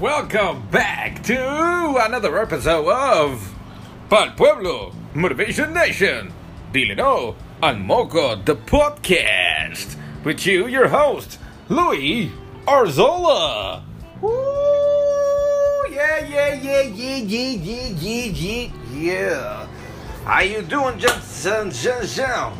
Welcome back to another episode of Pal Pueblo Motivation Nation. Dile no al Moco the podcast with you, your host Louis Arzola. Woo! Yeah, yeah, yeah, yeah, yeah, yeah, yeah, yeah. How you doing, John,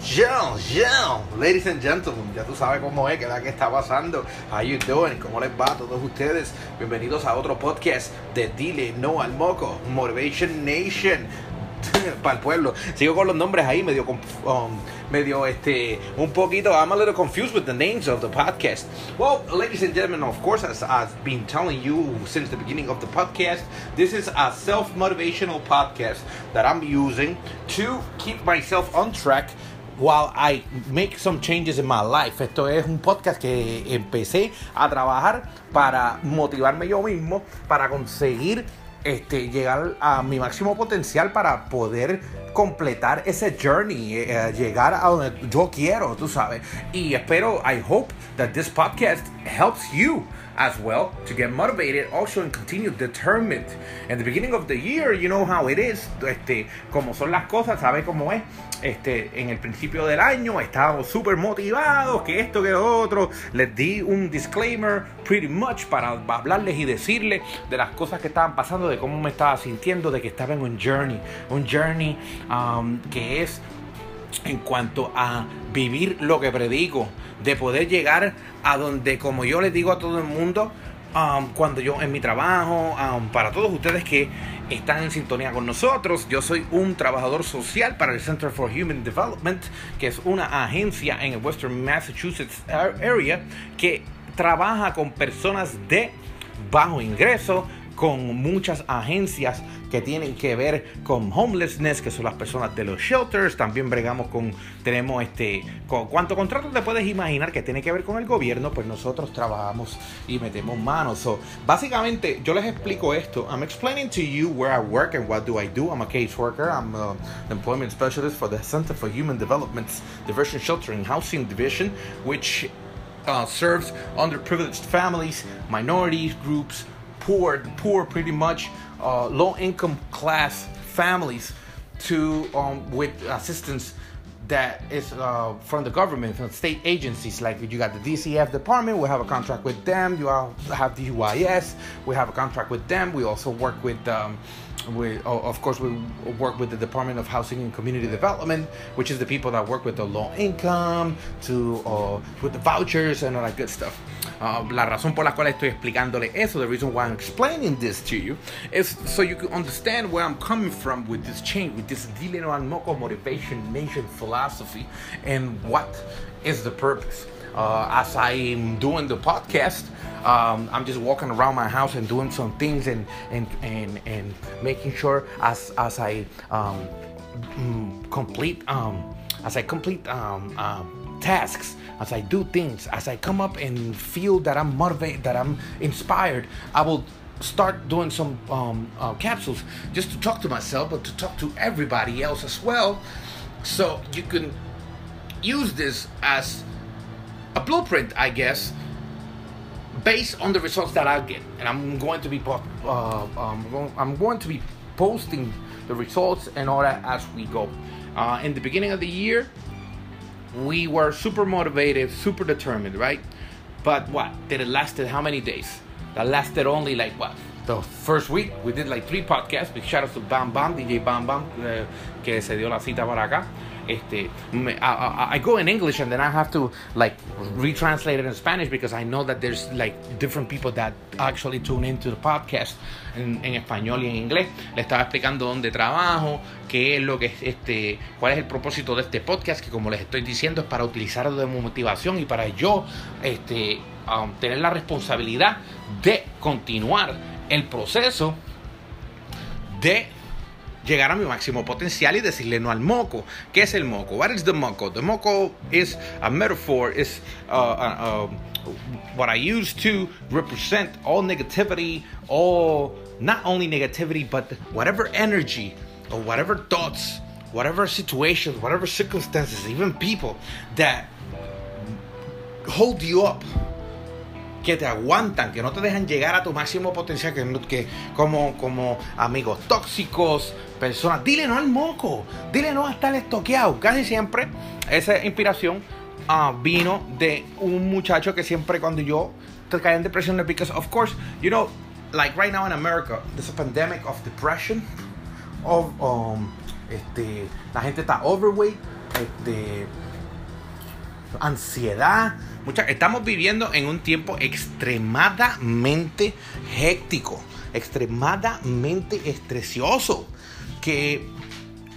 John? Ladies and gentlemen, ya tú sabes cómo es, que es la que está pasando. How you doing? ¿Cómo les va a todos ustedes? Bienvenidos a otro podcast de Dile No al Moco, Motivation Nation. Para el pueblo. Sigo con los nombres ahí, medio, um, medio, este, un poquito. I'm a little confused with the names of the podcast. Well, ladies and gentlemen, of course, as I've been telling you since the beginning of the podcast, this is a self motivational podcast that I'm using to keep myself on track while I make some changes in my life. Esto es un podcast que empecé a trabajar para motivarme yo mismo, para conseguir este, llegar a mi máximo potencial para poder completar ese journey, eh, llegar a donde yo quiero, tú sabes. Y espero, I hope that this podcast helps you as well to get motivated also and continue determined. In the beginning of the year, you know how it is, este, como son las cosas, sabe cómo es. Este, en el principio del año estábamos súper motivados, que esto, que otro. Les di un disclaimer pretty much para hablarles y decirles de las cosas que estaban pasando, de cómo me estaba sintiendo, de que estaba en un journey, un journey um, que es en cuanto a vivir lo que predico, de poder llegar a donde, como yo les digo a todo el mundo, um, cuando yo en mi trabajo, um, para todos ustedes que están en sintonía con nosotros, yo soy un trabajador social para el Center for Human Development, que es una agencia en el Western Massachusetts area que trabaja con personas de bajo ingreso, con muchas agencias que tienen que ver con homelessness, que son las personas de los shelters. También bregamos con, tenemos este, con cuánto contrato te puedes imaginar que tiene que ver con el gobierno, pues nosotros trabajamos y metemos manos. So, básicamente, yo les explico esto. I'm explaining to you where I work and what do I do. I'm a caseworker. I'm an employment specialist for the Center for Human Development's Diversion Shelter and Housing Division, which uh, serves underprivileged families, minorities, groups, poor, poor pretty much, uh, low income class families to um, with assistance that is uh, from the government, from state agencies. Like you got the DCF department, we have a contract with them. You have the UIS, we have a contract with them. We also work with. Um, we, of course, we work with the Department of Housing and Community Development, which is the people that work with the low income, to uh, with the vouchers and all that good stuff. Uh, la razón por la cual estoy explicándole eso, the reason why I'm explaining this to you, is so you can understand where I'm coming from with this change, with this Dile no al Moco motivation nation philosophy, and what is the purpose. Uh, as I'm doing the podcast, um, I'm just walking around my house and doing some things and and and, and making sure as as I um, mm, complete um, as I complete um, um, tasks, as I do things, as I come up and feel that I'm motivated, that I'm inspired, I will start doing some um, uh, capsules just to talk to myself, but to talk to everybody else as well, so you can use this as a blueprint, I guess, based on the results that I get. And I'm going to be uh, um, I'm going to be posting the results and all that as we go. Uh, in the beginning of the year, we were super motivated, super determined, right? But what? Did it lasted how many days? That lasted only like what? The first week we did like three podcasts. Big shout out to Bam Bam, DJ Bam Bam, eh, que se dio la cita para acá. Este, I, go in English and then I have to like retranslate it in Spanish because I know that there's like different people that actually tune into the podcast en, en español y en inglés. Le estaba explicando dónde trabajo, qué es lo que es este, cuál es el propósito de este podcast, que como les estoy diciendo es para utilizarlo de motivación y para yo este, um, tener la responsabilidad de continuar el proceso de llegar a mi máximo potencial y decirle no al moco. ¿Qué es el moco? What is the moco? The moco is a metaphor, is uh, uh, uh, what I use to represent all negativity, all not only negativity, but whatever energy or whatever thoughts, whatever situations, whatever circumstances, even people that hold you up que te aguantan, que no te dejan llegar a tu máximo potencial, que, como, como amigos tóxicos, personas. Dile no al moco, dile no a estar estoqueado. Casi siempre esa inspiración uh, vino de un muchacho que siempre cuando yo caía en depresión, because of course, you know, like right now in America, there's a pandemic of depression, of um, este, la gente está overweight, este, ansiedad. Estamos viviendo en un tiempo extremadamente héctico, extremadamente estresioso, que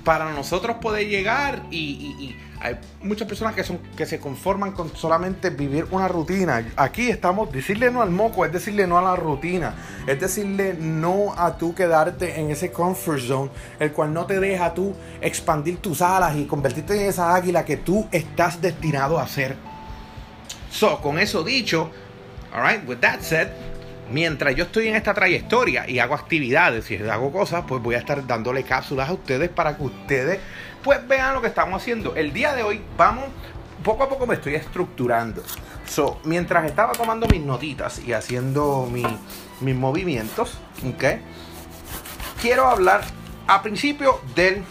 para nosotros puede llegar y hay muchas personas que, son, que se conforman con solamente vivir una rutina. Aquí estamos, decirle no al moco, es decirle no a la rutina, es decirle no a tú quedarte en ese comfort zone, el cual no te deja tú expandir tus alas y convertirte en esa águila que tú estás destinado a ser. So, con eso dicho, alright, with that said, mientras yo estoy en esta trayectoria y hago actividades y hago cosas, pues voy a estar dándole cápsulas a ustedes para que ustedes pues vean lo que estamos haciendo. El día de hoy vamos, poco a poco me estoy estructurando. So, mientras estaba tomando mis notitas y haciendo mis movimientos, ¿ok? Quiero hablar a principio del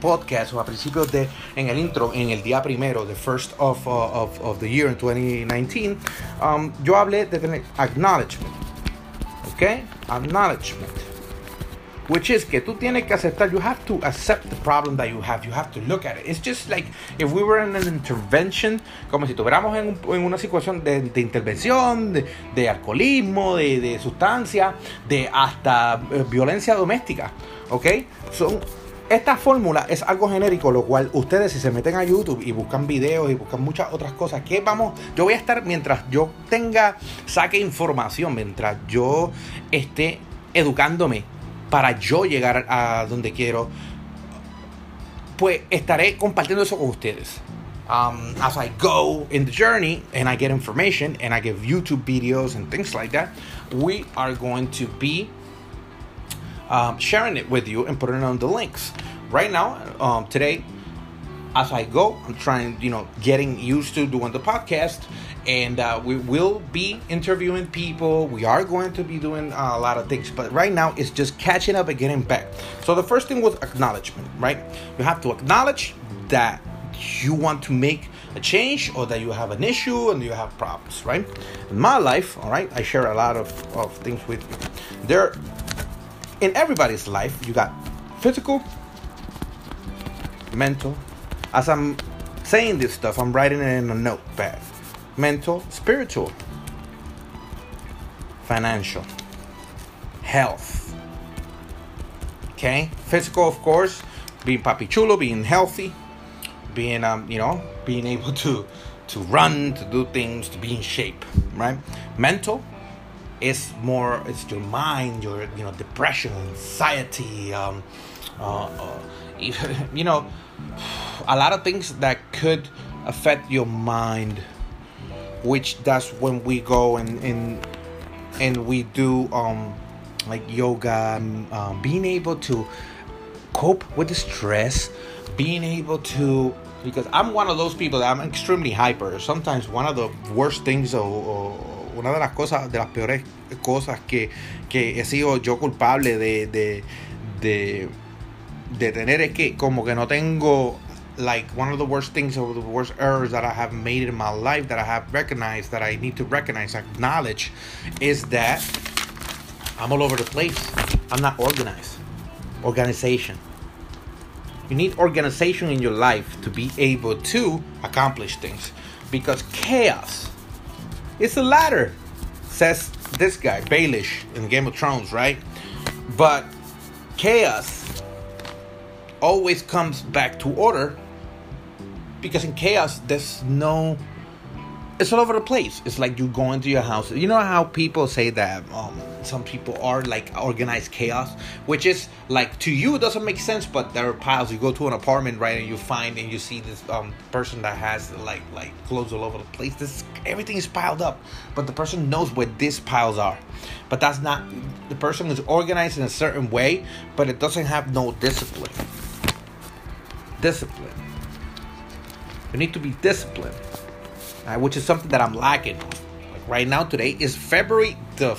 podcast o a principio de en el intro en el día primero the first of, uh, of, the year in 2019 um, yo hablé de acknowledgement ok acknowledgement which is que tú tienes que aceptar. You have to accept the problem that you have. You have to look at it. It's just like if we were in an intervention, como si estuviéramos en, en una situación de, de intervención, de, de alcoholismo, de, de, sustancia, de hasta eh, violencia doméstica. ¿Ok? Son esta fórmula es algo genérico, lo cual ustedes si se meten a YouTube y buscan videos y buscan muchas otras cosas, que vamos, yo voy a estar mientras yo tenga, saque información, mientras yo esté educándome para yo llegar a donde quiero, pues estaré compartiendo eso con ustedes. Um, as I go in the journey and I get information and I give YouTube videos and things like that, we are going to be um, sharing it with you and putting on the links. Right now, um, today, as I go, I'm trying, you know, getting used to doing the podcast and uh, we will be interviewing people. We are going to be doing uh, a lot of things, but right now it's just catching up and getting back. So the first thing was acknowledgement, right? You have to acknowledge that you want to make a change or that you have an issue and you have problems, right? In my life, all right, I share a lot of, of things with you. There, in everybody's life, you got physical, mental. As I'm saying this stuff, I'm writing it in a notepad mental, spiritual, financial, health. Okay, physical, of course, being papichulo, being healthy, being um, you know, being able to to run, to do things, to be in shape, right? Mental is more it's your mind, your you know, depression, anxiety, um, uh, uh, you know, a lot of things that could affect your mind which that's when we go and and and we do um like yoga um, being able to cope with the stress being able to because i'm one of those people that i'm extremely hyper. Sometimes one of the worst things or una de las cosas de las peores cosas que, que he sido yo culpable de, de, de, de tener es que como que no tengo like one of the worst things or the worst errors that I have made in my life that I have recognized that I need to recognize, acknowledge, is that I'm all over the place. I'm not organized. Organization. You need organization in your life to be able to accomplish things because chaos is a ladder, says this guy, Baelish in Game of Thrones, right? But chaos always comes back to order because in chaos there's no it's all over the place. It's like you go into your house. You know how people say that um, some people are like organized chaos which is like to you it doesn't make sense but there are piles. You go to an apartment right and you find and you see this um, person that has like like clothes all over the place. This everything is piled up but the person knows where these piles are. But that's not the person is organized in a certain way but it doesn't have no discipline. Discipline. You need to be disciplined, uh, which is something that I'm lacking. Right now today is February the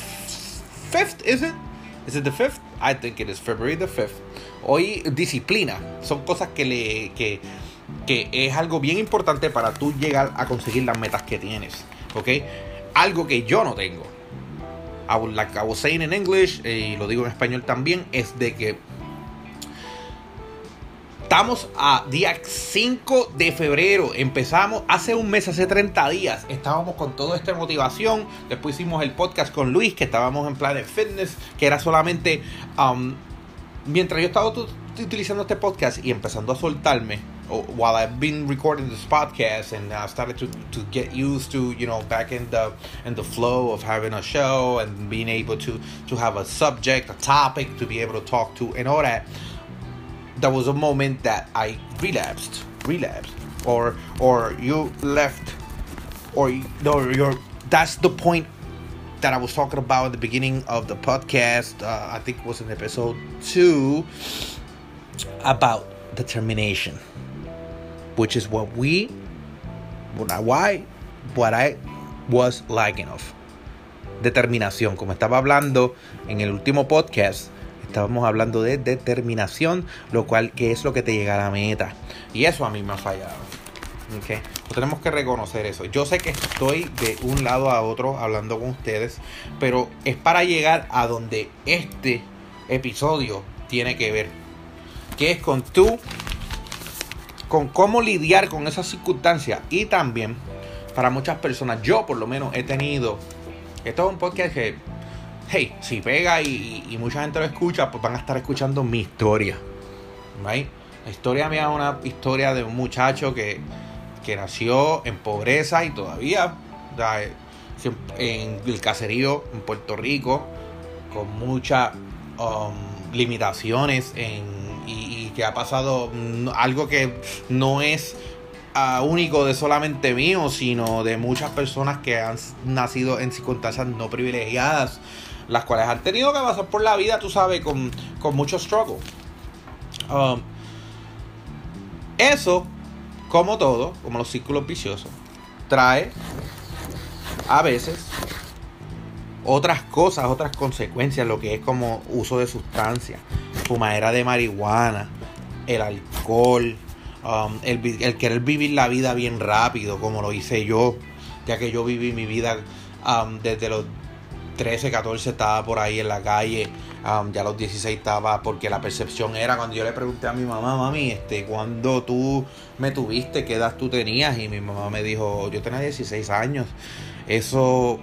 5th, is it? Is it the 5th? I think it is February the 5th. Hoy disciplina, son cosas que le que, que es algo bien importante para tú llegar a conseguir las metas que tienes, ¿ok? Algo que yo no tengo. I would, like I was saying in English, eh, y lo digo en español también, es de que Estamos a día 5 de febrero. Empezamos hace un mes, hace 30 días. Estábamos con toda esta motivación. Después hicimos el podcast con Luis, que estábamos en plan de fitness, que era solamente. Um, mientras yo estaba utilizando este podcast y empezando a soltarme, while I've been recording this podcast and I started to, to get used to, you know, back in the in the flow of having a show and being able to to have a subject, a topic to be able to talk to and all that. There was a moment that I relapsed, relapsed, or or you left, or no, you're. That's the point that I was talking about at the beginning of the podcast. Uh, I think it was in episode two about determination, which is what we, why, what I was lacking of. Determinación, como estaba hablando en el último podcast Estábamos hablando de determinación, lo cual que es lo que te llega a la meta. Y eso a mí me ha fallado. Okay. tenemos que reconocer eso. Yo sé que estoy de un lado a otro hablando con ustedes, pero es para llegar a donde este episodio tiene que ver. Que es con tú, con cómo lidiar con esas circunstancias. Y también, para muchas personas, yo por lo menos he tenido. Esto es un podcast que hey, si pega y, mucha gente lo escucha, pues van a estar escuchando mi historia. La historia mía es una historia de un muchacho que, nació en pobreza y todavía en el caserío en Puerto Rico, con muchas um, limitaciones y, que ha pasado algo que no es uh, único de solamente mío, sino de muchas personas que han nacido en circunstancias no privilegiadas las cuales han tenido que pasar por la vida, tú sabes, con, con mucho struggle. Um, eso, como todo, como los círculos viciosos, trae a veces otras cosas, otras consecuencias, lo que es como uso de sustancias, fumadera de marihuana, el alcohol, um, el, el, querer vivir la vida bien rápido, como lo hice yo, ya que yo viví mi vida um, desde los 13, 14 estaba por ahí en la calle, um, ya a los 16 estaba, porque la percepción era cuando yo le pregunté a mi mamá, mami, este, cuando tú me tuviste, qué edad tú tenías? Y mi mamá me dijo, yo tenía 16 años. Eso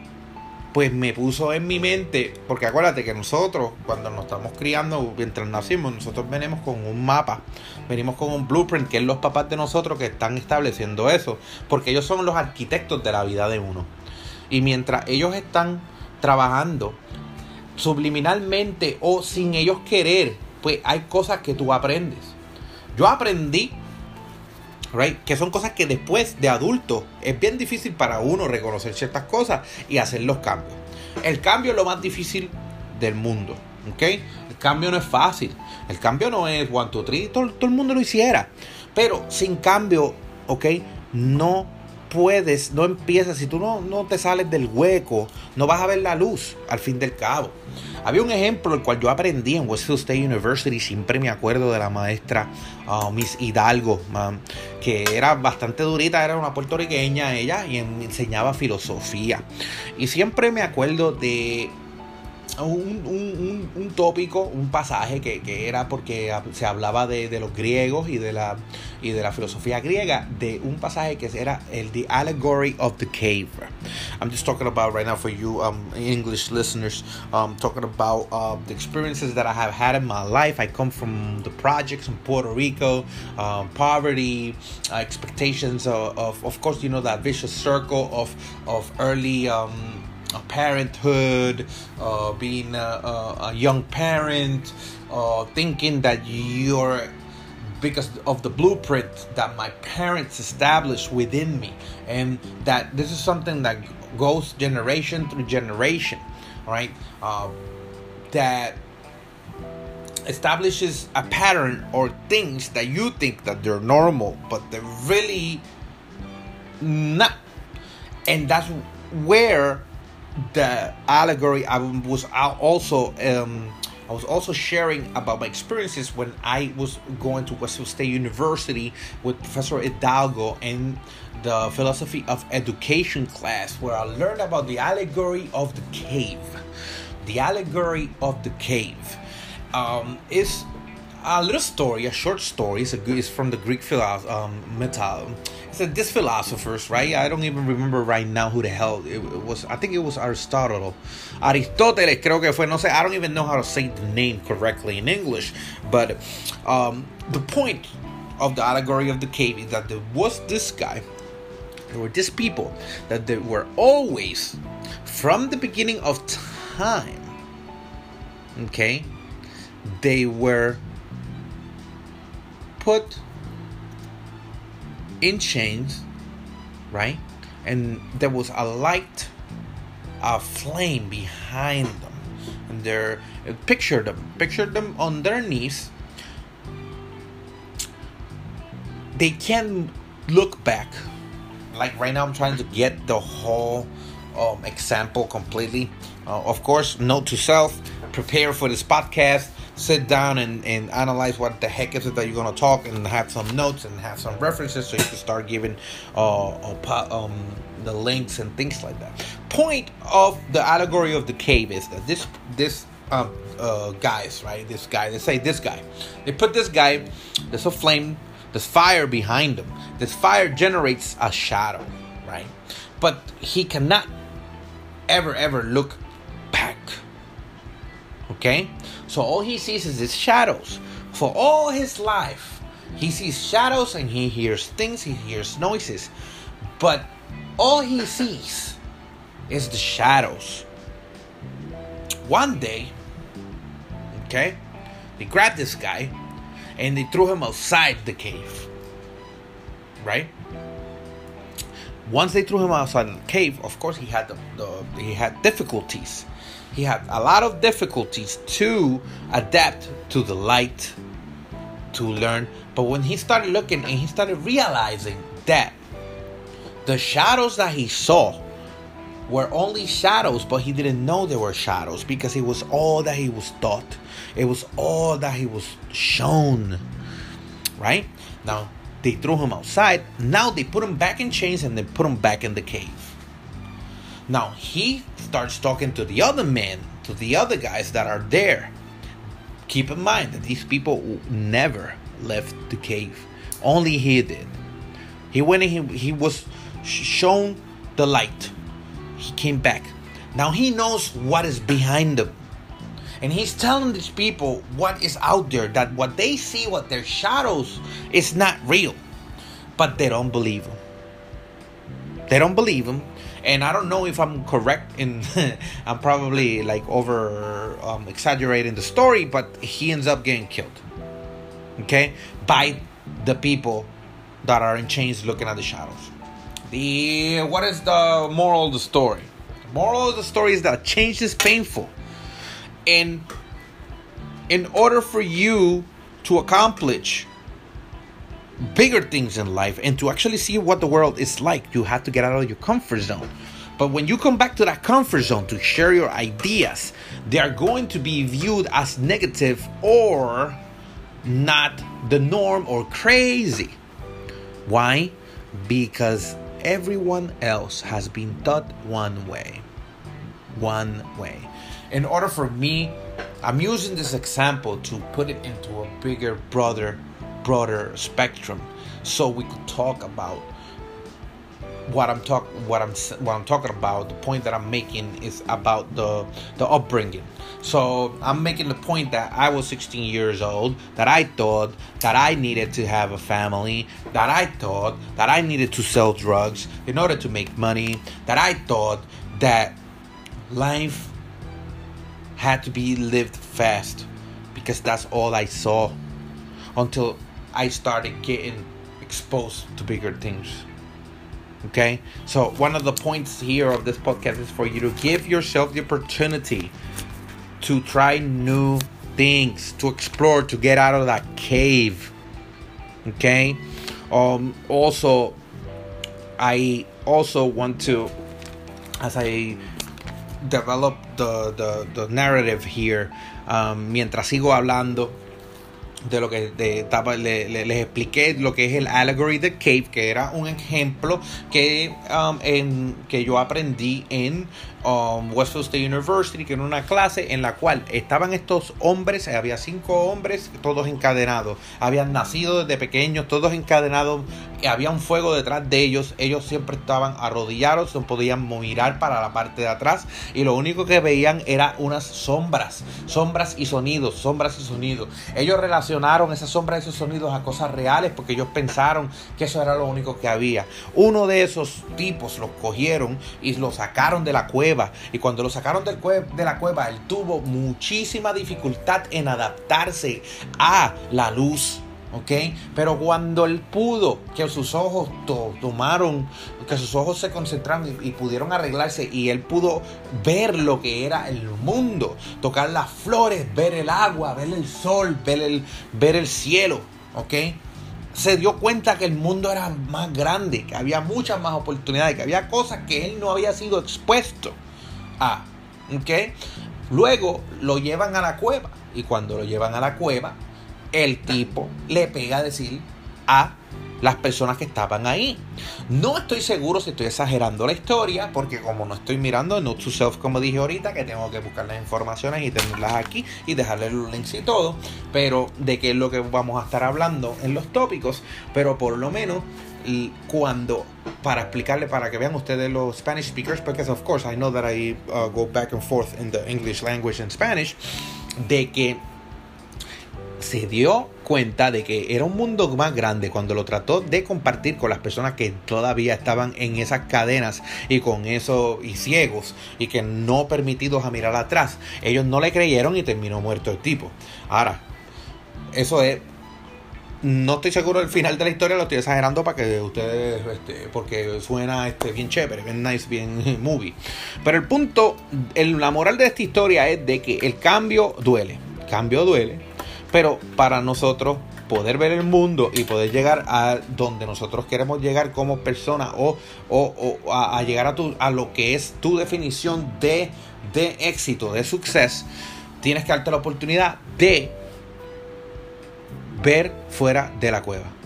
pues me puso en mi mente, porque acuérdate que nosotros, cuando nos estamos criando, mientras nacimos, nosotros venimos con un mapa, venimos con un blueprint, que es los papás de nosotros que están estableciendo eso, porque ellos son los arquitectos de la vida de uno. Y mientras ellos están trabajando subliminalmente o sin ellos querer, pues hay cosas que tú aprendes. Yo aprendí, right, que son cosas que después de adulto es bien difícil para uno reconocer ciertas cosas y hacer los cambios. El cambio es lo más difícil del mundo, ¿ok? El cambio no es fácil. El cambio no es one, two, three, todo, todo el mundo lo hiciera. Pero sin cambio, ¿ok? No puedes, no empiezas, si tú no, no te sales del hueco, no vas a ver la luz al fin del cabo. Había un ejemplo el cual yo aprendí en Westfield State University, siempre me acuerdo de la maestra uh, Miss Hidalgo, que era bastante durita, era una puertorriqueña ella y enseñaba filosofía. Y siempre me acuerdo de un, un, tópico, un pasaje que, que, era porque se hablaba de, de, los griegos y de, la, y de la filosofía griega, de un pasaje que era el The Allegory of the Cave. I'm just talking about right now for you um, English listeners, um, talking about uh, the experiences that I have had in my life. I come from the projects in Puerto Rico, um, poverty, uh, expectations of, of, of course, you know, that vicious circle of, of early um, parenthood, uh, being a, a, young parent, uh, thinking that you're because of the blueprint that my parents established within me, and that this is something that goes generation through generation, right? Uh, that establishes a pattern or things that you think that they're normal, but they're really not, and that's where the allegory I was also um, I was also sharing about my experiences when I was going to Westfield State University with Professor Hidalgo and the philosophy of education class, where I learned about the allegory of the cave. The allegory of the cave um, is a little story, a short story. It's, a, it's from the Greek philosopher, um, Metal. A, this philosophers, right? I don't even remember right now who the hell it, it, was. I think it was Aristotle. Aristoteles, creo que fue. No sé. I don't even know how to say the name correctly in English. But um, the point of the allegory of the cave is that there was this guy. There were these people that they were always, from the beginning of time, okay, they were put in chains, right? And there was a light, a flame behind them. And they're picture them, picture them on their knees. They can look back. Like right now, I'm trying to get the whole um, example completely. Uh, of course, note to self: prepare for this podcast sit down and, and analyze what the heck is it that you're going to talk and have some notes and have some references so you can start giving uh, um, the links and things like that. Point of the allegory of the cave is that this this um, uh, guys right this guy they say this guy. They put this guy there's a flame there's fire behind him. This fire generates a shadow right? But he cannot ever ever look back okay so all he sees is his shadows. For all his life, he sees shadows and he hears things, he hears noises. But all he sees is the shadows. One day, okay, they grabbed this guy and they threw him outside the cave. Right? Once they threw him outside the cave, of course he had the, the he had difficulties he had a lot of difficulties to adapt to the light, to learn. But when he started looking and he started realizing that the shadows that he saw were only shadows, but he didn't know they were shadows because it was all that he was taught. It was all that he was shown. Right? Now, they threw him outside. Now they put him back in chains and they put him back in the cave. Now he starts talking to the other men, to the other guys that are there. Keep in mind that these people never left the cave. Only he did. He went and he, he was shown the light. He came back. Now he knows what is behind them. And he's telling these people what is out there, that what they see, what their shadows, is not real. But they don't believe him. They don't believe him and I don't know if I'm correct in I'm probably like over um, exaggerating the story, but he ends up getting killed. Okay, by the people that are in chains looking at the shadows. The what is the moral of the story? The moral of the story is that change is painful, and in order for you to accomplish bigger things in life and to actually see what the world is like, you have to get out of your comfort zone. But when you come back to that comfort zone to share your ideas, they are going to be viewed as negative or not the norm or crazy. Why? Because everyone else has been taught one way. One way. In order for me, I'm using this example to put it into a bigger, broader broader spectrum so we could talk about what I'm talk what I'm what I'm talking about the point that I'm making is about the the upbringing. So I'm making the point that I was 16 years old that I thought that I needed to have a family that I thought that I needed to sell drugs in order to make money that I thought that life had to be lived fast because that's all I saw until I started getting exposed to bigger things. Okay? So, one of the points here of this podcast is for you to give yourself the opportunity to try new things, to explore, to get out of that cave. Okay? Um also I also want to as I develop the, the, the narrative here um, mientras sigo hablando de lo que de, le, le, les expliqué lo que es el Allegory the Cave, que era un ejemplo que, um, en, que yo aprendí en um, Westfield State University, que era una clase en la cual estaban estos hombres, había cinco hombres, todos encadenados, habían nacido desde pequeños, todos encadenados, había un fuego detrás de ellos, ellos siempre estaban arrodillados, no podían mirar para la parte de atrás y lo único que veían era unas sombras, sombras y sonidos, sombras y sonidos. Ellos relacionaron esas sombras y esos sonidos a cosas reales porque ellos pensaron que eso era lo único que había. Uno de esos tipos los cogieron y lo sacaron de la cueva y cuando lo sacaron del de la cueva, él tuvo muchísima dificultad en adaptarse a la luz. ¿ok? Pero cuando él pudo, que sus ojos tomaron, que sus ojos se concentraron y, pudieron arreglarse y él pudo ver lo que era el mundo, tocar las flores, ver el agua, ver el sol, ver el, ver el cielo, ¿ok? Se dio cuenta que el mundo era más grande, que había muchas más oportunidades, que había cosas que él no había sido expuesto. A. ¿Ok? Luego lo llevan a la cueva. Y cuando lo llevan a la cueva, el tipo le pega a decir a las personas que estaban ahí. No estoy seguro si estoy exagerando la historia, porque como no estoy mirando Note to Self, como dije ahorita, que tengo que buscar las informaciones y tenerlas aquí y dejarle los links y todo, pero de qué es lo que vamos a estar hablando en los tópicos, pero por lo menos cuando para explicarle para que vean ustedes los Spanish speakers because of course I know that I uh, go back and forth in the English language and Spanish de que se dio cuenta de que era un mundo más grande cuando lo trató de compartir con las personas que todavía estaban en esas cadenas y con eso y ciegos y que no permitidos a mirar atrás. Ellos no le creyeron y terminó muerto el tipo. Ahora, eso es no estoy seguro del final de la historia, lo estoy exagerando para que ustedes, este, porque suena este, bien chévere, bien nice, bien movie. Pero el punto, la moral de esta historia es de que el cambio duele, cambio duele, pero para nosotros poder ver el mundo y poder llegar a donde nosotros queremos llegar como persona o, a, llegar a, tu, a lo que es tu definición de, de éxito, de suceso, tienes que darte la oportunidad de ver fuera de la cueva.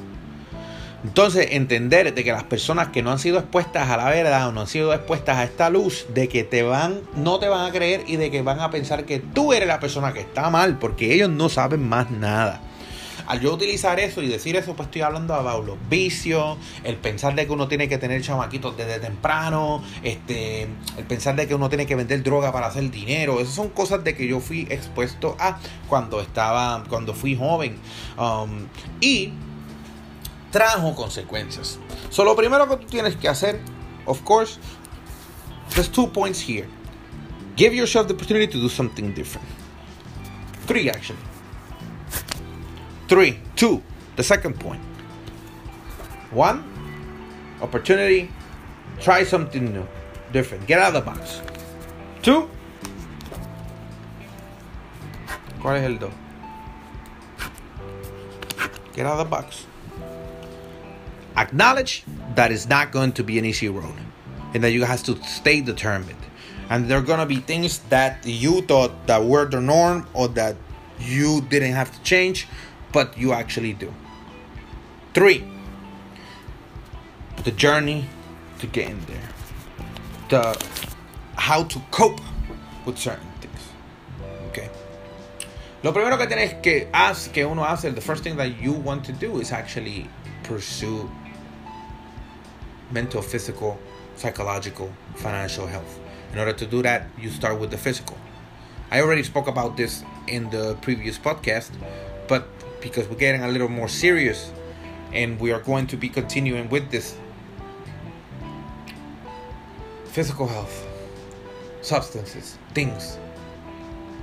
Entonces, entender de que las personas que no han sido expuestas a la verdad o no han sido expuestas a esta luz, de que te van, no te van a creer y de que van a pensar que tú eres la persona que está mal, porque ellos no saben más nada. Al yo utilizar eso y decir eso, pues estoy hablando de los vicios, el pensar de que uno tiene que tener chamaquitos desde temprano, este, el pensar de que uno tiene que vender droga para hacer dinero. Esas son cosas de que yo fui expuesto a cuando estaba, cuando fui joven. Um, y trajo consecuencias. So, lo primero que tú tienes que hacer, of course, there's two points here. Give yourself the opportunity to do something different. Three, actually. Three, two, the second point. One, opportunity, try something new, different, get out of the box. Two, ¿cuál es el dos? Get out of the box. Acknowledge that it's not going to be an easy road and that you have to stay determined. And there are going to be things that you thought that were the norm or that you didn't have to change but you actually do. Three, the journey to getting there, the how to cope with certain things. Okay. Lo primero que tienes que hacer, que uno hace, the first thing that you want to do is actually pursue mental, physical, psychological, financial health. In order to do that, you start with the physical. I already spoke about this in the previous podcast, but because we're getting a little more serious and we are going to be continuing with this physical health, substances, things.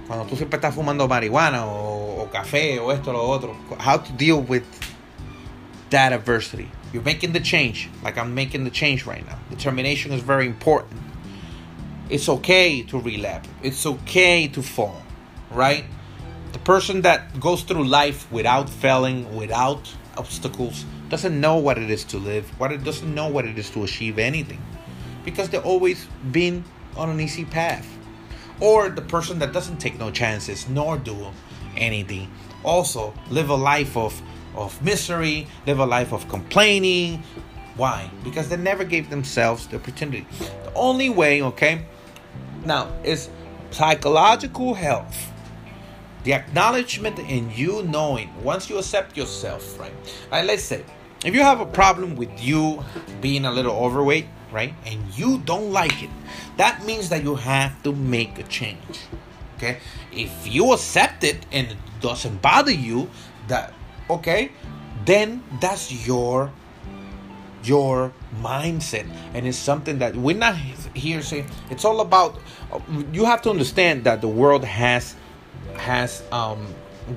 Cuando tú siempre estás fumando marihuana o, o café o esto o lo otro, how to deal with that adversity. You're making the change, like I'm making the change right now. Determination is very important. It's okay to relapse. It's okay to fall, right? The person that goes through life without failing, without obstacles, doesn't know what it is to live, what it doesn't know what it is to achieve anything. Because they've always been on an easy path. or the person that doesn't take no chances nor do anything also live a life of of misery live a life of complaining. Why? Because they never gave themselves the opportunity. The only way okay now is psychological health. The acknowledgement in you knowing. Once you accept yourself right? Right let's say if you have a problem with you being a little overweight right and you don't like it that means that you have to make a change okay? If you accept it and it doesn't bother you that okay? Then that's your your mindset. And it's something that we're not here saying it's all about you have to understand that the world has has um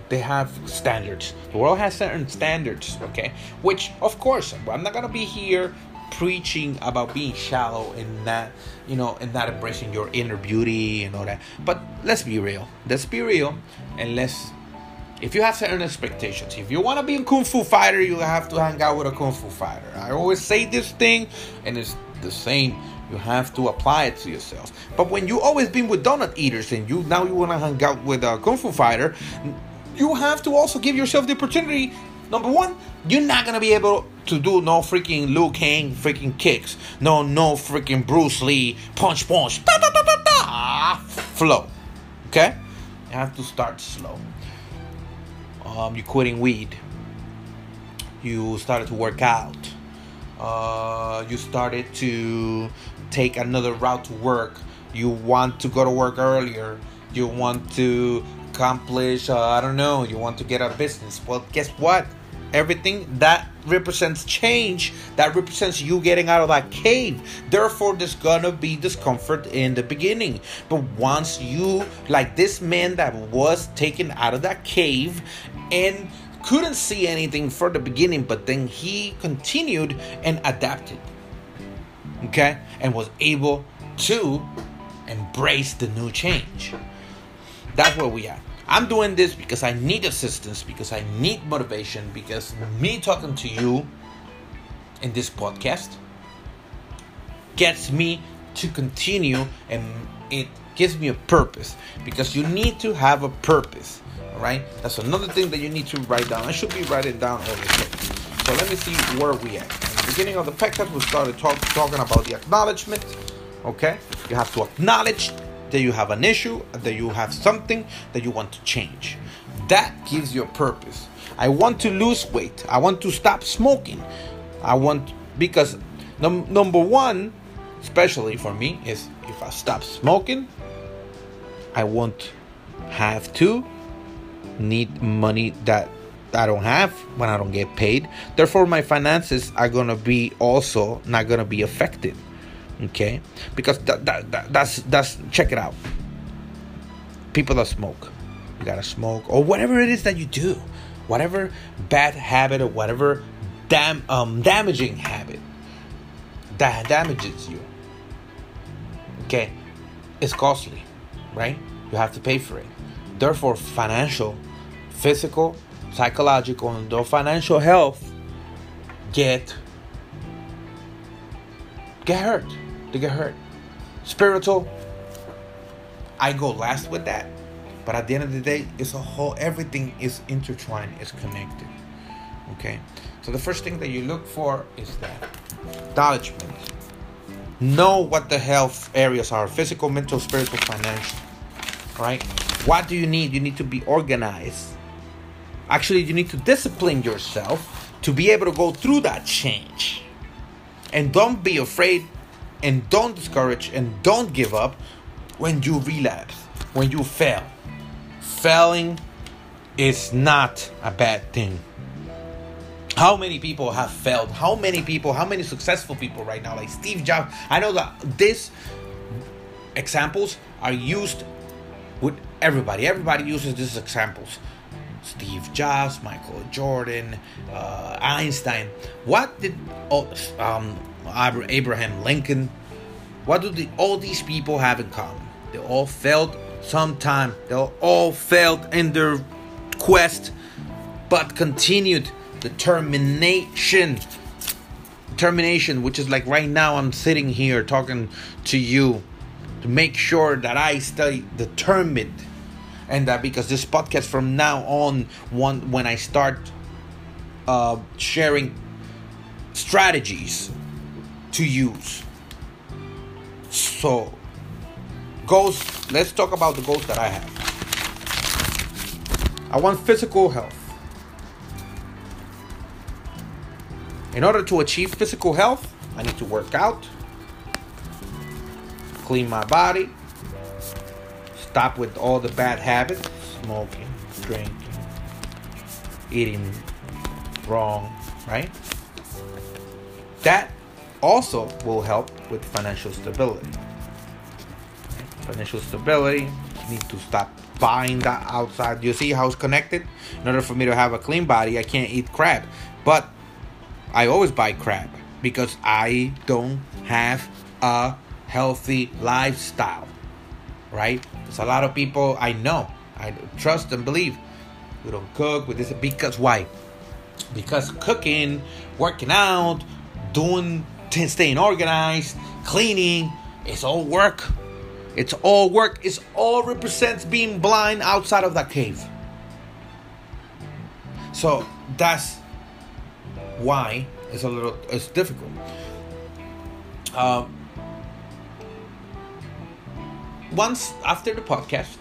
they have standards. The world has certain standards okay? Which of course i'm not gonna be here preaching about being shallow and not you know and not embracing your inner beauty and all that. But let's be real. Let's be real and let's if you have certain expectations if you want to be a kung fu fighter you have to hang out with a kung fu fighter. I always say this thing and it's the same. You have to apply it to yourself. But when you always been with donut eaters and you now you want to hang out with a kung fu fighter you have to also give yourself the opportunity number one you're not gonna be able to do no freaking Liu Kang freaking kicks no no freaking Bruce Lee punch punch da, da, da, da, da, flow okay? You have to start slow um, you're quitting weed. You started to work out. Uh, you started to take another route to work. You want to go to work earlier. You want to accomplish uh, i don't know you want to get a business. Well guess what? Everything that represents change that represents you getting out of that cave. Therefore there's gonna be discomfort in the beginning. But once you like this man that was taken out of that cave and couldn't see anything for the beginning but then he continued and adapted okay and was able to embrace the new change. That's where we are I'm doing this because I need assistance, because I need motivation, because me talking to you in this podcast gets me to continue and it gives me a purpose because you need to have a purpose right that's another thing that you need to write down i should be writing down all this stuff so let me see where we at in the beginning of the podcast we started talk, talking about the acknowledgement okay you have to acknowledge that you have an issue, that you have something that you want to change. That gives you a purpose. I want to lose weight. I want to stop smoking. I want because num- number one, especially for me, is if I stop smoking, I won't have to need money that I don't have when I don't get paid. Therefore, my finances are gonna be also not gonna be affected okay? Because that, that, that, that's that's check it out. People that smoke. You gotta smoke or whatever it is that you do. Whatever bad habit or whatever dam um damaging habit that damages you okay? It's costly right you have to pay for it therefore financial physical psychological and the financial health get get hurt they get hurt. Spiritual, I go last with that. But at the end of the day, it's a whole, everything is intertwined, it's connected. Okay? So the first thing that you look for is that acknowledgement. Know what the health areas are physical, mental, spiritual, financial. Right? What do you need? You need to be organized. Actually, you need to discipline yourself to be able to go through that change. And don't be afraid and don't discourage and don't give up when you relapse, when you fail. Failing is not a bad thing. How many people have failed? How many people, how many successful people right now, like Steve Jobs? I know that these examples are used with everybody. Everybody uses these examples. Steve Jobs, Michael Jordan, uh, Einstein. What did um, Abraham Lincoln. What do the, all these people have in common? They all failed sometime. They all failed in their quest, but continued determination. Determination, which is like right now, I'm sitting here talking to you. to make sure that I stay determined and that because this podcast from now on one when I start uh, sharing strategies to use so goals let's talk about the goals that I have I want physical health in order to achieve physical health I need to work out clean my body, stop with all the bad habits smoking, drinking, eating wrong, right? That also will help with financial stability. Financial stability, need to stop buying that outside. You see how it's connected? In order for me to have a clean body, I can't eat crap. But I always buy crap because I don't have a healthy lifestyle, right? There's a lot of people I know, I trust and believe. We don't cook with this because why? Because cooking, working out, doing, staying organized, cleaning, it's all work. It's all work. It's all represents being blind outside of that cave. So that's why it's a little it's difficult. Um, once after the podcast,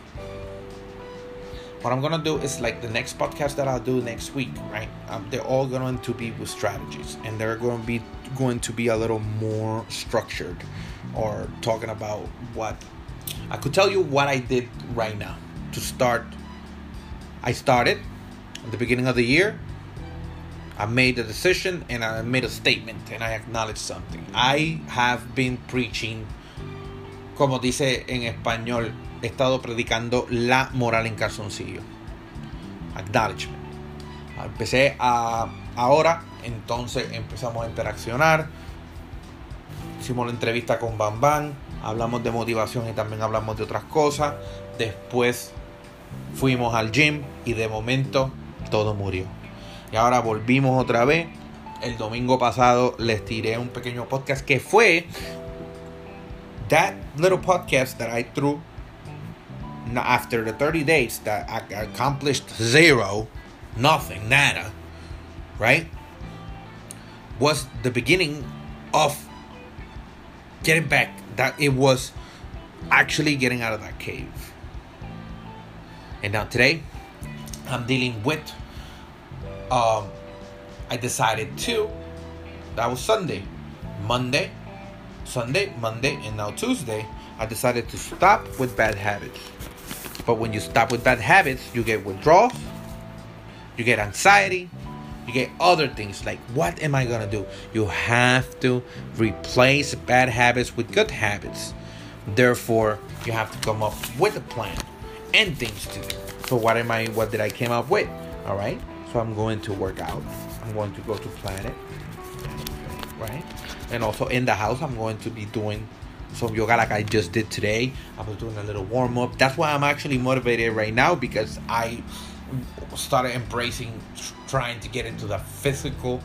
what I'm gonna do is like the next podcast that I'll do next week, right? Um, they're all going to be with strategies, and they're going to be going to be a little more structured, or talking about what I could tell you what I did right now to start. I started at the beginning of the year. I made a decision and I made a statement and I acknowledged something. I have been preaching como dice en español, he estado predicando la moral en calzoncillo. Acknowledgement. Empecé a ahora, entonces empezamos a interaccionar. Hicimos la entrevista con Bam Bam, hablamos de motivación y también hablamos de otras cosas. Después fuimos al gym y de momento todo murió. Y ahora volvimos otra vez. El domingo pasado les tiré un pequeño podcast que fue that little podcast that I threw after the 30 days that I accomplished zero, nothing, nada, right? Was the beginning of getting back that it was actually getting out of that cave. And now today, I'm dealing with. Um, I decided to. That was Sunday. Monday, Sunday, Monday, and now Tuesday, I decided to stop with bad habits. But when you stop with bad habits, you get withdrawals, you get anxiety, you get other things like what am I gonna do? You have to replace bad habits with good habits. Therefore, you have to come up with a plan and things to do. So what am I what did I came up with? Alright? So I'm going to work out. I'm going to go to Planet. Right? and also in the house i'm going to be doing some yoga like i just did today i was doing a little warm-up that's why i'm actually motivated right now because i started embracing trying to get into the physical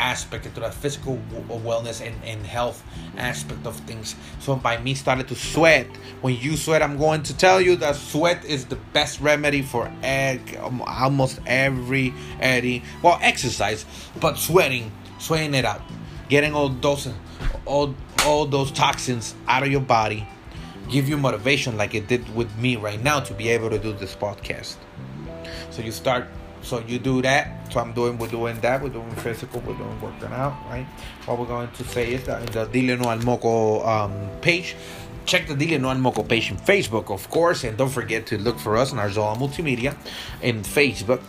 aspect into the physical wellness and, and health aspect of things. So by me started to sweat. When you sweat i'm going to tell you that sweat is the best remedy for egg, um, almost every any well exercise but sweating sweating it out getting all those all all those toxins out of your body give you motivation like it did with me right now to be able to do this podcast. So you start so you do that. So i'm doing we're doing that. We're doing physical. We're doing working out right? What we're going to say is that in the Dile No Al Moco um, page check the Dile No Al Moco page in facebook of course. And don't forget to look for us in Arzola Multimedia in facebook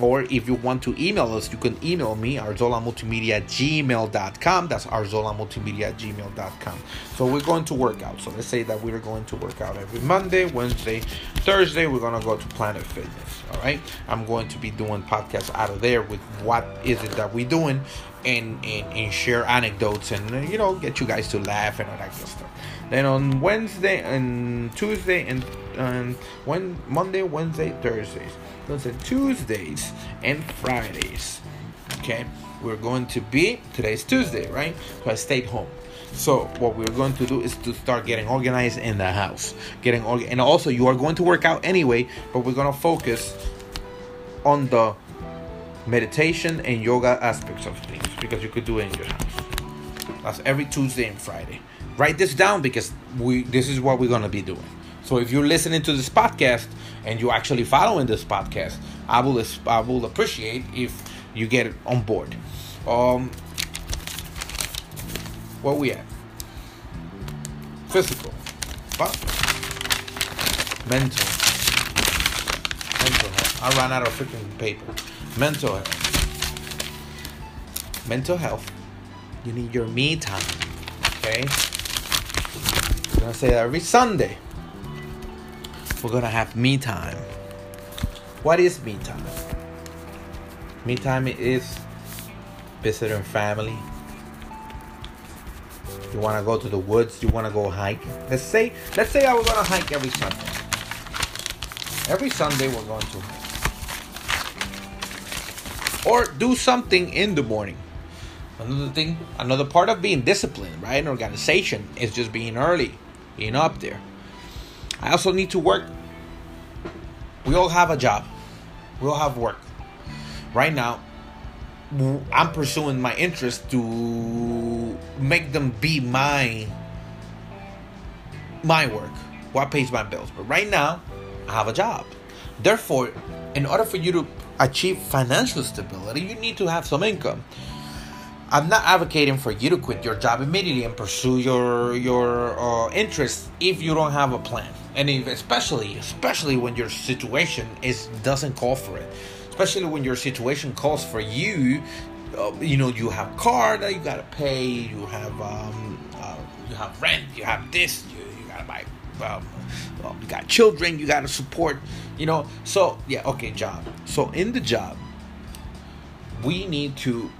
or if you want to email us, you can email me, arzolamultimedia gmail.com. That's arzolamultimedia gmail.com. So we're going to work out. So let's say that we're going to work out every Monday, Wednesday, Thursday. We're going to go to Planet Fitness. All right. I'm going to be doing podcasts out of there with what is it that we're doing and, and, and share anecdotes and, you know, get you guys to laugh and all that good stuff. Then on Wednesday and Tuesday and, and when Monday, Wednesday, Thursdays Listen, Tuesdays and Fridays. Okay, we're going to be today's Tuesday, right? So I stayed home. So what we're going to do is to start getting organized in the house, getting org- and also you are going to work out anyway, but we're gonna focus on the meditation and yoga aspects of things because you could do it in your house. That's every Tuesday and Friday. Write this down because we this is what we're gonna be doing. So if you're listening to this podcast and you're actually following this podcast, I will I will appreciate if you get on board. Um, where we at? Physical, but mental, mental health. I ran out of freaking paper. Mental health. Mental health. You need your me time. Okay. We're gonna say that every Sunday. We're gonna have me time. What is me time? Me time is visiting family. You wanna go to the woods, you wanna go hike. Let's say let's say I was gonna hike every Sunday. Every Sunday we're going to or do something in the morning. Another thing, another part of being disciplined, right? An organization is just being early, being up there. I also need to work. We all have a job. We all have work. Right now, I'm pursuing my interest to make them be my my work. What pays my bills. But right now, I have a job. Therefore, in order for you to achieve financial stability, you need to have some income. I'm not advocating for you to quit your job immediately and pursue your your uh, interests if you don't have a plan, and if, especially especially when your situation is doesn't call for it, especially when your situation calls for you. Uh, you know, you have car that you gotta pay. You have um, uh, you have rent. You have this. You, you gotta buy. Um, well, you got children. You gotta support. You know, so yeah, okay, job. So in the job, we need to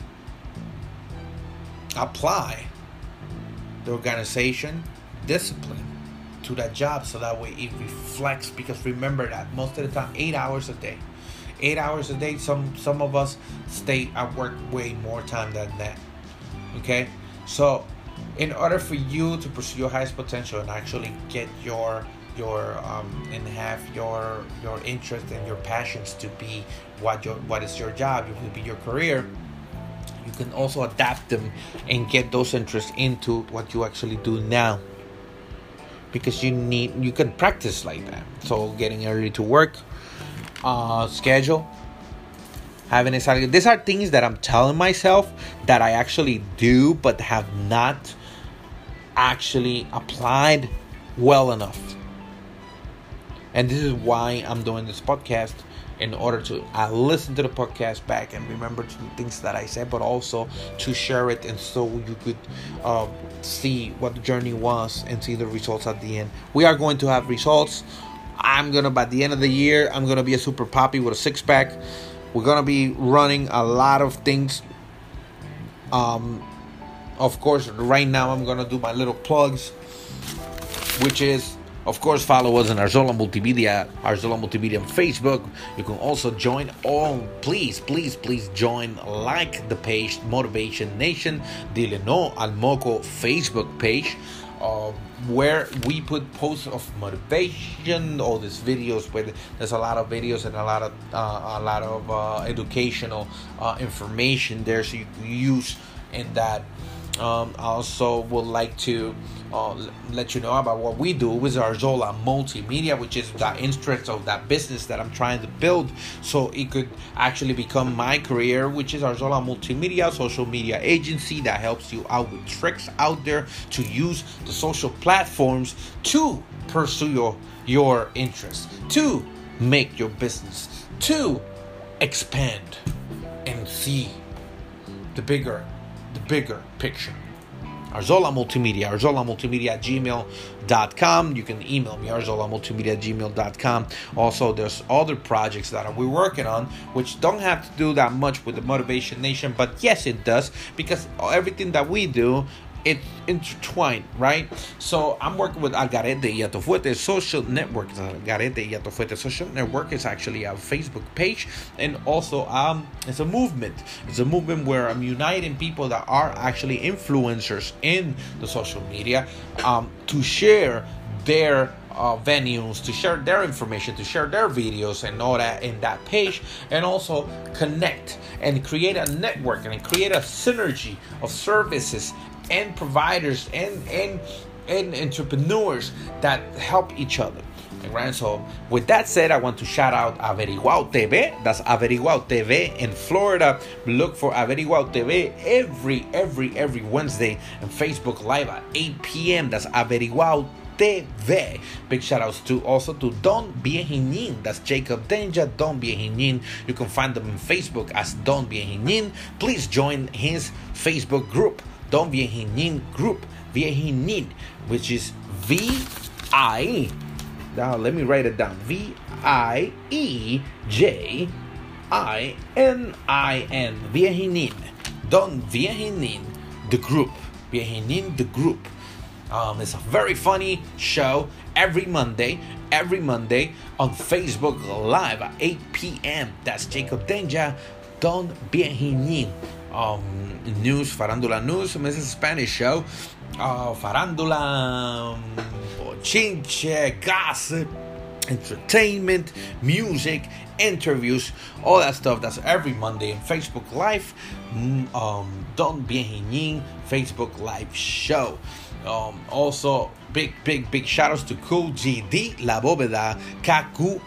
apply the organization discipline to that job so that way it reflects because remember that most of the time eight hours a day. Eight hours a day some some of us stay at work way more time than that okay? So in order for you to pursue your highest potential and actually get your your um, and have your your interest and your passions to be what your what is your job it will be your career you can also adapt them and get those interests into what you actually do now because you need you can practice like that. So getting early to work uh schedule having exactly these are things that i'm telling myself that i actually do but have not actually applied well enough. And this is why i'm doing this podcast in order to uh, listen to the podcast back and remember the things that I said, but also to share it and so you could uh, see what the journey was and see the results at the end. We are going to have results. I'm gonna by the end of the year, I'm gonna be a super poppy with a six pack. We're gonna be running a lot of things. Um, of course, right now I'm gonna do my little plugs, which is of course, follow us on Arzola Multimedia, Arzola Multimedia on Facebook. You can also join all, please, please, please join, like the page, Motivation Nation, No al Moco Facebook page. Uh, where we put posts of motivation, all these videos where there's a lot of videos and a lot of uh, a lot of uh, educational uh, information there, so you can use in that um, I also would like to uh, let you know about what we do with Arzola Multimedia, which is the interest of that business that I'm trying to build. So it could actually become my career, which is Arzola Multimedia, social media agency that helps you out with tricks out there to use the social platforms to pursue your, your interests, to make your business, to expand and see the bigger the bigger picture. Arzola Multimedia, Arzola Multimedia at gmail.com. You can email me, Arzola Multimedia at gmail.com. Also, there's other projects that we're working on, which don't have to do that much with the Motivation Nation, but yes, it does, because everything that we do it's intertwined, right? So I'm working with Algarete y Atofuerte social network. Algarete y Atofuerte social network is actually a Facebook page, and also um, it's a movement. It's a movement where I'm uniting people that are actually influencers in the social media um, to share their uh, venues to share their information, to share their videos and all that in that page, and also connect and create a network and create a synergy of services and providers and and and entrepreneurs that help each other. Right? So, with that said, I want to shout out Averiguao TV. That's Averiguao TV in Florida. Look for Averiguao TV every, every, every Wednesday and Facebook Live at 8 p.m. That's Averiguao TV. Big shout outs to also to Don Viejinin. That's Jacob Danger, Don Viejinin. You can find them on Facebook as Don Viejinin. Please join his Facebook group, Don Viejinin Group, Viejinin, which is V I. Now let me write it down. V I E J I N I N. Viejinin. Don Viejinin, the group. Viejinin, the group. Um, it's a very funny show every Monday, every Monday on Facebook Live at 8 p.m. That's Jacob Denja, Don Viejinin. Um, news, Farandula News, Mrs. Spanish show. Uh, farandula, um, chinche, gossip, entertainment, music, interviews, all that stuff. That's every Monday in Facebook Live. Um, Don Viejinin Facebook Live show. Um, also, big, big, big shout outs to Cool GD, La Bóveda, KQ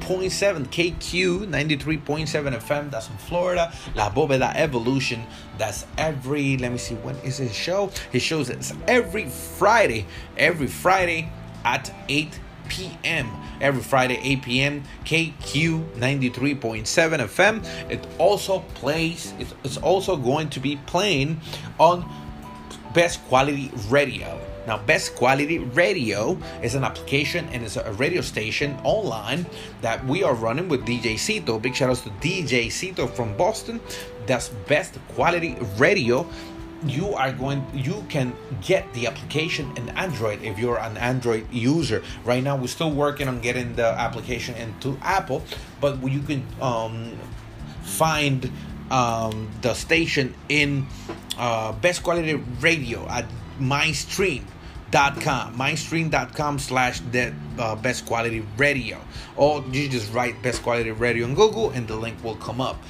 93.7, KQ 93.7 FM, that's in Florida. La Bóveda Evolution, that's every, let me see, when is his show? His shows it's every Friday, every Friday at 8 p.m. Every Friday, 8 p.m. KQ 93.7 FM. It also plays, it's also going to be playing on Best Quality Radio. Now, Best Quality Radio is an application and it's a radio station online that we are running with DJ Cito. Big shout outs to DJ Cito from Boston. That's Best Quality Radio. You are going, you can get the application in Android if you're an Android user. Right now, we're still working on getting the application into Apple, but you can um, find um, the station in uh, best quality radio at mindstream.com mindstream.com slash the uh, best quality radio. Or you just write best quality radio on google and the link will come up.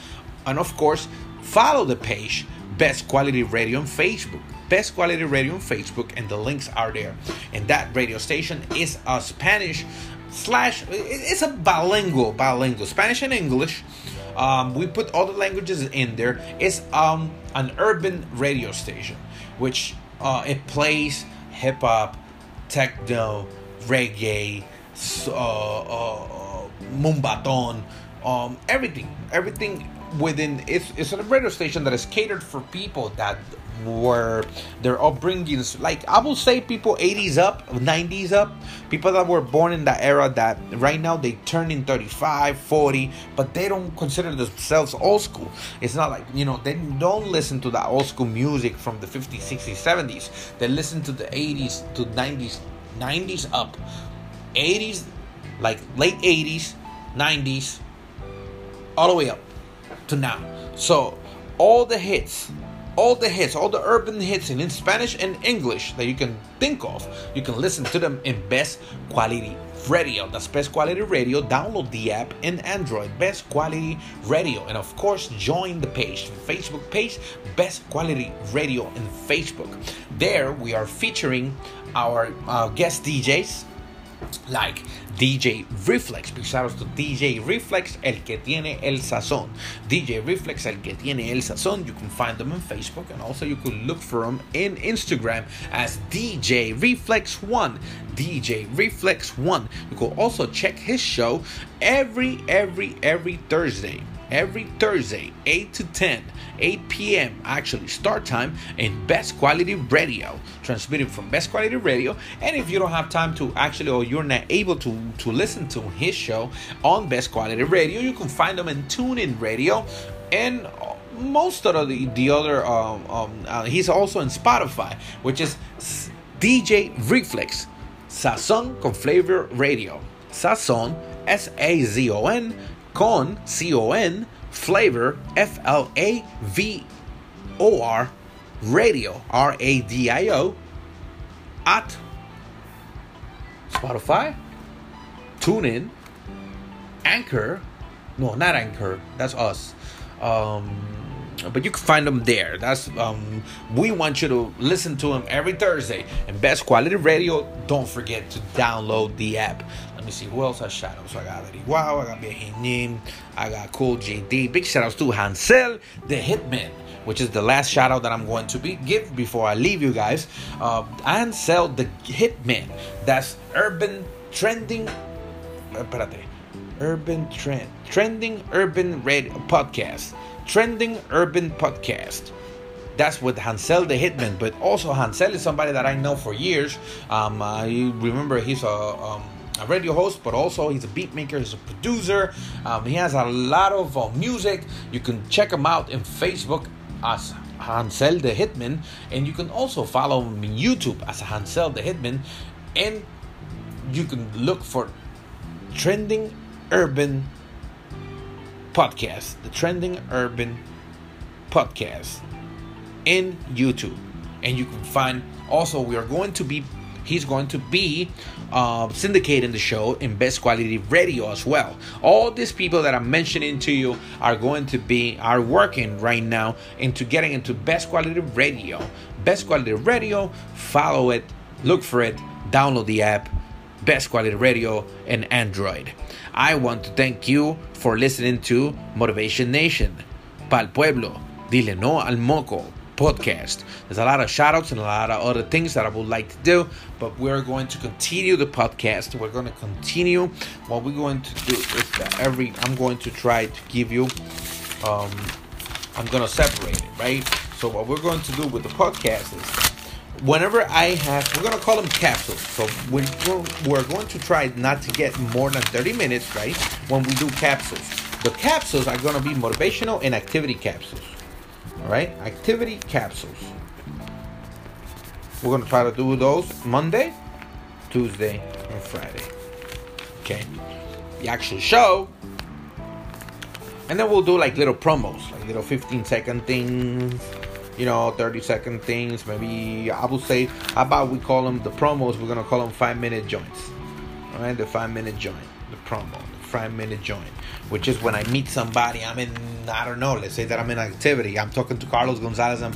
And of course follow the page best quality radio on facebook. Best quality radio on facebook and the links are there. And that radio station is a spanish slash it's a bilingual bilingual spanish and english. Um, we put all the languages in there. It's um, an urban radio station, which uh, it plays hip hop, techno, reggae, uh, uh, mumbaton, um, everything, everything within. It's it's a radio station that is catered for people that were their upbringings. Like i will say people 80s up 90s up people that were born in that era that right now they turn in 35 40 but they don't consider themselves old school. It's not like you know they don't listen to that old school music from the 50s 60s 70s they listen to the 80s to 90s 90s up. 80s like late 80s 90s all the way up to now. So all the hits all the hits, all the urban hits in, Spanish and English that you can think of. You can listen to them in best quality radio. That's best quality radio. Download the app in Android, best quality radio. And of course, join the page, Facebook page, best quality radio in Facebook. There we are featuring our uh, guest DJs like DJ Reflex. Shout to DJ Reflex, el que tiene el sazón. DJ Reflex, el que tiene el sazón. You can find them on Facebook and also you can look for them in Instagram as DJ Reflex One. DJ Reflex One. You can also check his show every, every, every Thursday every Thursday, 8 to 10, 8 p.m. actually start time in Best Quality Radio, transmitting from Best Quality Radio. And if you don't have time to actually, or you're not able to to listen to his show on Best Quality Radio, you can find them in TuneIn Radio and most of the, the other. Um, um, uh, he's also in Spotify, which is DJ Reflex, Sazon con Flavor Radio. Sazon, S A Z O N, con C O N, Flavor, F L A V O R, Radio, R A D I O, at Spotify, TuneIn, Anchor. No, not Anchor. That's us. Um, but you can find them there. That's um, we want you to listen to them every Thursday. And best quality radio. Don't forget to download the app. Let me see who else I shout out. So I got Eddie Wow, I got Behinim, I got Cool JD. Big shout outs to Hansel the Hitman which is the last shout out that I'm going to be give before I leave you guys. Uh, Ansel the Hitman. That's urban trending. Espérate. Urban trend. Trending urban Red podcast. Trending urban podcast. That's with Hansel the Hitman. But also Hansel is somebody that I know for years. Um, I remember he's a um, a radio host, but also he's a beat maker, he's a producer. Um, he has a lot of uh, music. You can check him out in Facebook as Hansel the Hitman, and you can also follow him on YouTube as Hansel the Hitman, and you can look for Trending Urban Podcast, the Trending Urban Podcast in YouTube, and you can find also we are going to be he's going to be uh, syndicating the show in best quality radio as well. All these people that I'm mentioning to you are going to be are working right now into getting into best quality radio. Best quality radio. Follow it, look for it, download the app. Best quality radio and Android. I want to thank you for listening to Motivation Nation. Pal pueblo, dile no al moco podcast. There's a lot of shout outs and a lot of other things that I would like to do, but we're going to continue the podcast. We're going to continue. What we're going to do is that every, I'm going to try to give you, um, I'm going to separate it, right? So, what we're going to do with the podcast is whenever I have, we're going to call them capsules. So, we're, we're going to try not to get more than 30 minutes, right? When we do capsules. The capsules are going to be motivational and activity capsules. Right, activity capsules. We're gonna try to do those Monday, Tuesday, and Friday. Okay, the actual show, and then we'll do like little promos, like little 15 second things, you know, 30 second things. Maybe I will say, how about we call them the promos? We're gonna call them five minute joints. All right, the five minute joint, the promo, five minute joint which is when I meet somebody. I'm in, I don't know, let's say that I'm in activity. I'm talking to Carlos Gonzalez, I'm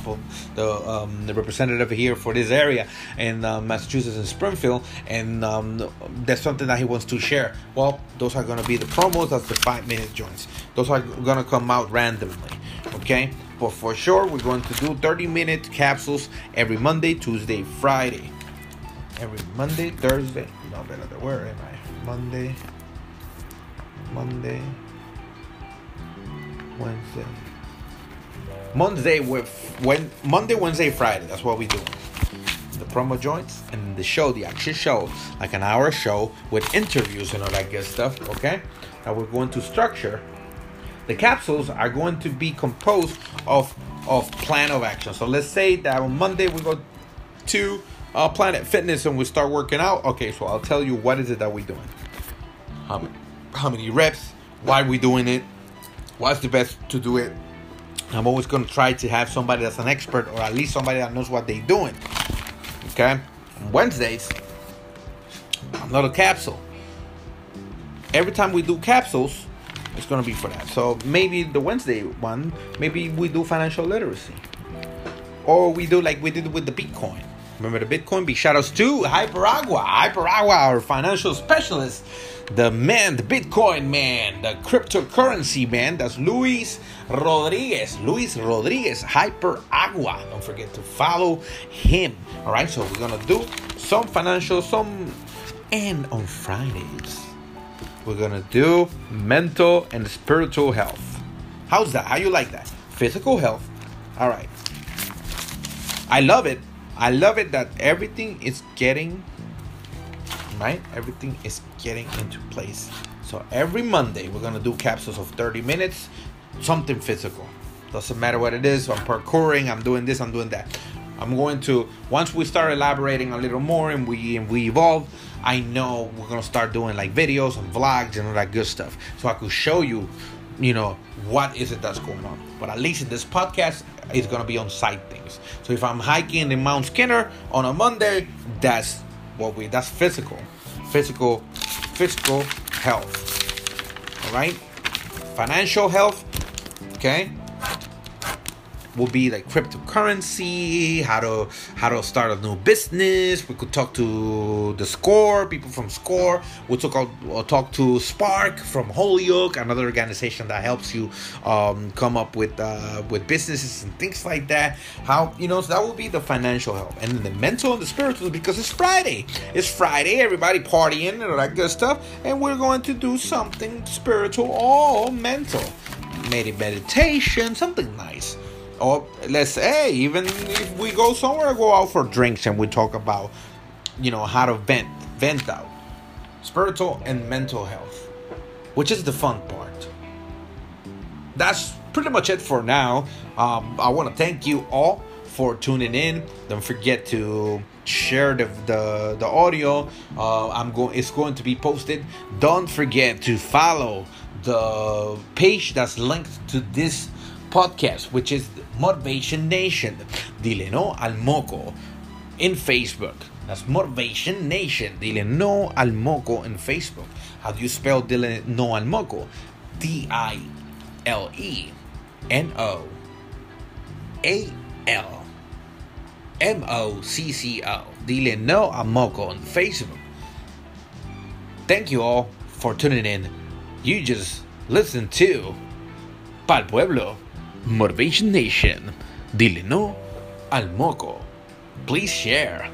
the, um, the representative here for this area in uh, Massachusetts and Springfield, and um, that's something that he wants to share. Well, those are going to be the promos, that's the five minute joints. Those are going to come out randomly, okay? But for sure, we're going to do 30 minute capsules every Monday, Tuesday, Friday. Every Monday, Thursday. No, better, where am I? Monday. Monday, Wednesday. Monday with when Monday, Wednesday, Friday. That's what we do. The promo joints and the show, the actual show, like an hour show with interviews and all that good stuff. Okay, now we're going to structure. The capsules are going to be composed of of plan of action. So let's say that on Monday we go to uh, Planet Fitness and we start working out. Okay, so I'll tell you what is it that we're doing. How many reps, why we doing it, what's the best to do it. I'm always going to try to have somebody that's an expert or at least somebody that knows what they're doing. Okay? On Wednesdays, another capsule. Every time we do capsules, it's going to be for that. So maybe the Wednesday one, maybe we do financial literacy. Or we do like we did with the Bitcoin. Remember the Bitcoin? Big shout outs to Hyperagua. Hyperagua, our financial specialist the man, the Bitcoin man, the cryptocurrency man. That's Luis Rodriguez. Luis Rodriguez, Hyperagua. Don't forget to follow him. All right, so we're gonna do some financial, some, and on Fridays we're gonna do mental and spiritual health. How's that? How you like that? Physical health. All right. I love it. I love it that everything is getting right? Everything is getting into place. So every Monday we're gonna do capsules of 30 minutes, something physical. Doesn't matter what it is. I'm parkouring. I'm doing this. I'm doing that. I'm going to once we start elaborating a little more and we and we evolve. I know we're gonna start doing like videos and vlogs and all that good stuff, so I could show you, you know, what is it that's going on. But at least in this podcast, it's gonna be on site things. So if I'm hiking in Mount Skinner on a Monday, that's what we that's physical, physical, physical health. All right, financial health. Okay, will be like cryptocurrency, how to how to start a new business. We could talk to the Score people from Score. We'll talk we'll talk to Spark from Holyoke, another organization that helps you um, come up with uh, with businesses and things like that. How you know so that will be the financial help, and then the mental and the spiritual because it's Friday. It's Friday, everybody partying and all that good stuff, and we're going to do something spiritual or mental. Maybe meditation, something nice or let's say even if we go somewhere go out for drinks and we talk about you know how to vent vent out. Spiritual and mental health which is the fun part. That's pretty much it for now. Um, i want to thank you all for tuning in. Don't forget to share the the, the audio. Uh, i'm going it's going to be posted. Don't forget to follow the page that's linked to this podcast, which is Motivation Nation. Dile no al moco in Facebook. That's Motivation Nation. Dile no al moco in Facebook. How do you spell Dile no al moco? D I L E N O A L M O C C O. Dile no al moco on Facebook. Thank you all for tuning in. You just listen to Pal Pueblo. Motivation Nation. Dile no al moco. Please share.